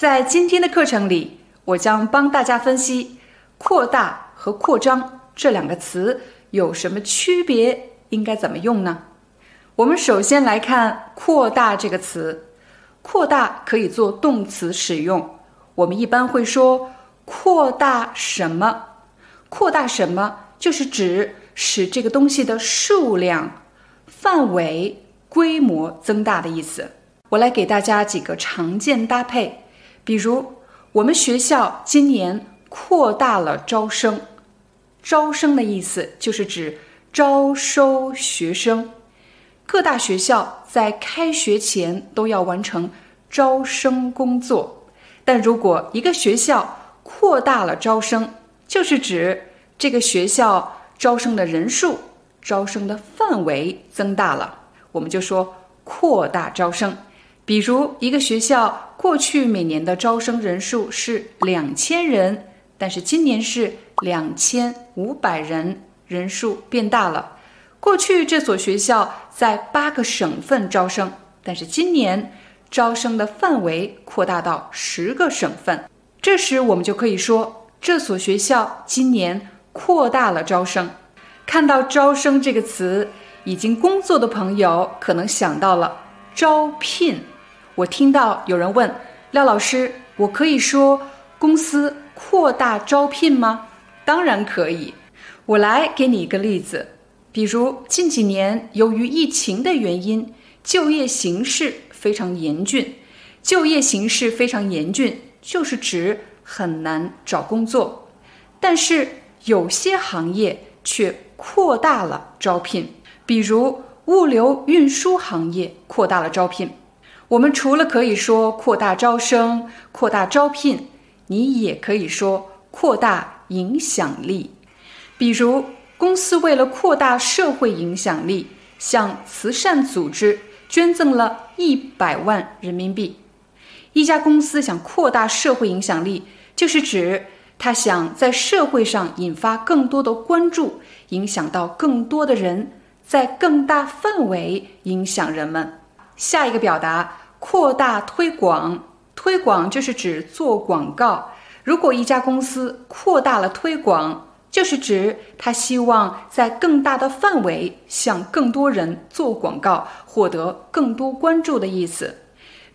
在今天的课程里，我将帮大家分析“扩大”和“扩张”这两个词有什么区别，应该怎么用呢？我们首先来看“扩大”这个词，“扩大”可以做动词使用。我们一般会说“扩大什么”，“扩大什么”就是指使这个东西的数量、范围、规模增大的意思。我来给大家几个常见搭配。比如，我们学校今年扩大了招生。招生的意思就是指招收学生。各大学校在开学前都要完成招生工作。但如果一个学校扩大了招生，就是指这个学校招生的人数、招生的范围增大了，我们就说扩大招生。比如，一个学校过去每年的招生人数是两千人，但是今年是两千五百人，人数变大了。过去这所学校在八个省份招生，但是今年招生的范围扩大到十个省份。这时我们就可以说，这所学校今年扩大了招生。看到“招生”这个词，已经工作的朋友可能想到了招聘。我听到有人问廖老师：“我可以说公司扩大招聘吗？”当然可以。我来给你一个例子，比如近几年由于疫情的原因，就业形势非常严峻。就业形势非常严峻，就是指很难找工作。但是有些行业却扩大了招聘，比如物流运输行业扩大了招聘。我们除了可以说扩大招生、扩大招聘，你也可以说扩大影响力。比如，公司为了扩大社会影响力，向慈善组织捐赠了一百万人民币。一家公司想扩大社会影响力，就是指他想在社会上引发更多的关注，影响到更多的人，在更大范围影响人们。下一个表达。扩大推广，推广就是指做广告。如果一家公司扩大了推广，就是指他希望在更大的范围向更多人做广告，获得更多关注的意思。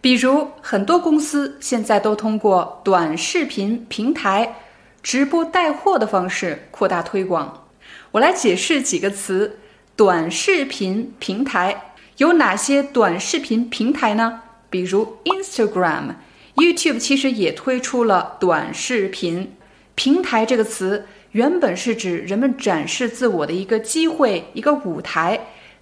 比如，很多公司现在都通过短视频平台、直播带货的方式扩大推广。我来解释几个词：短视频平台有哪些短视频平台呢？比如 Instagram、YouTube，其实也推出了短视频平台。这个词原本是指人们展示自我的一个机会、一个舞台，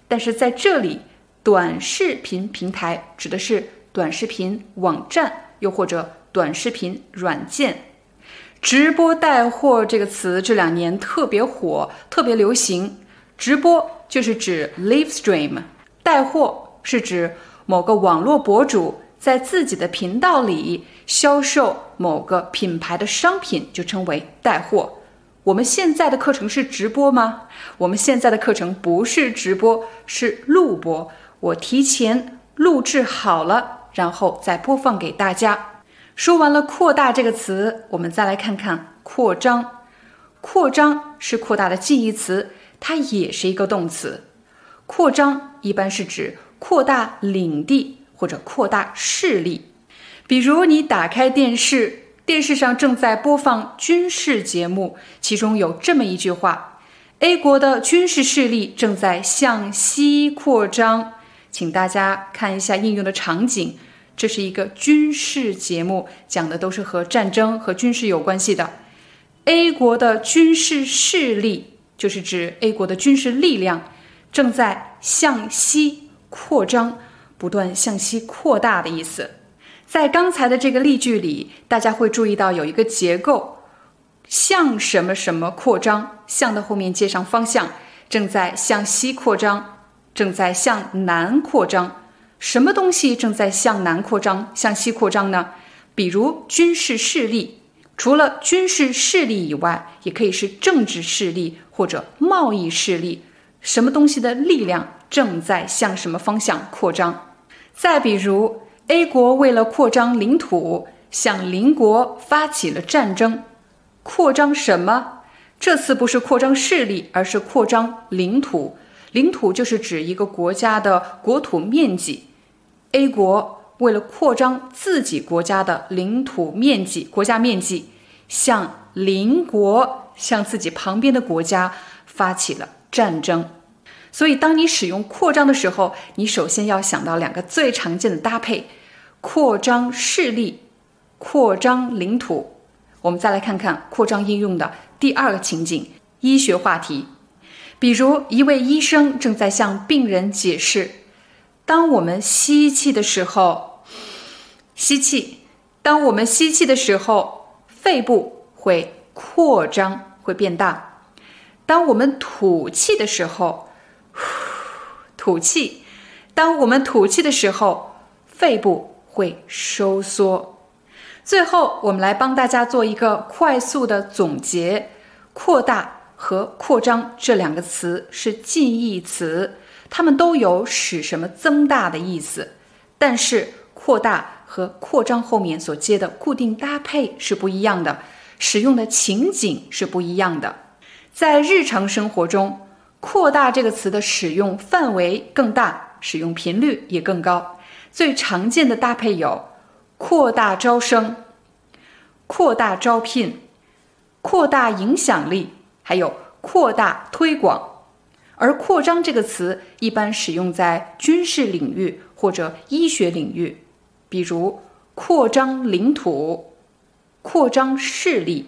但是在这里，短视频平台指的是短视频网站，又或者短视频软件。直播带货这个词这两年特别火，特别流行。直播就是指 live stream，带货是指。某个网络博主在自己的频道里销售某个品牌的商品，就称为带货。我们现在的课程是直播吗？我们现在的课程不是直播，是录播。我提前录制好了，然后再播放给大家。说完了“扩大”这个词，我们再来看看“扩张”。扩张是扩大的近义词，它也是一个动词。扩张一般是指。扩大领地或者扩大势力，比如你打开电视，电视上正在播放军事节目，其中有这么一句话：“A 国的军事势力正在向西扩张。”请大家看一下应用的场景，这是一个军事节目，讲的都是和战争和军事有关系的。A 国的军事势力就是指 A 国的军事力量正在向西。扩张，不断向西扩大的意思。在刚才的这个例句里，大家会注意到有一个结构，向什么什么扩张，向的后面接上方向，正在向西扩张，正在向南扩张。什么东西正在向南扩张、向西扩张呢？比如军事势力。除了军事势力以外，也可以是政治势力或者贸易势力。什么东西的力量正在向什么方向扩张？再比如，A 国为了扩张领土，向邻国发起了战争。扩张什么？这次不是扩张势力，而是扩张领土。领土就是指一个国家的国土面积。A 国为了扩张自己国家的领土面积、国家面积，向邻国、向自己旁边的国家发起了。战争，所以当你使用扩张的时候，你首先要想到两个最常见的搭配：扩张势力、扩张领土。我们再来看看扩张应用的第二个情景——医学话题。比如，一位医生正在向病人解释：当我们吸气的时候，吸气；当我们吸气的时候，肺部会扩张，会变大。当我们吐气的时候，吐气；当我们吐气的时候，肺部会收缩。最后，我们来帮大家做一个快速的总结：扩大和扩张这两个词是近义词，它们都有使什么增大的意思，但是扩大和扩张后面所接的固定搭配是不一样的，使用的情景是不一样的。在日常生活中，“扩大”这个词的使用范围更大，使用频率也更高。最常见的搭配有：扩大招生、扩大招聘、扩大影响力，还有扩大推广。而“扩张”这个词一般使用在军事领域或者医学领域，比如扩张领土、扩张势力。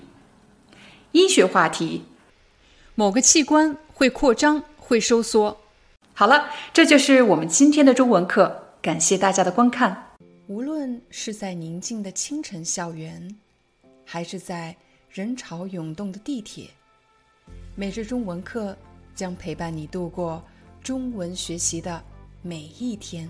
医学话题。某个器官会扩张，会收缩。好了，这就是我们今天的中文课。感谢大家的观看。无论是在宁静的清晨校园，还是在人潮涌动的地铁，每日中文课将陪伴你度过中文学习的每一天。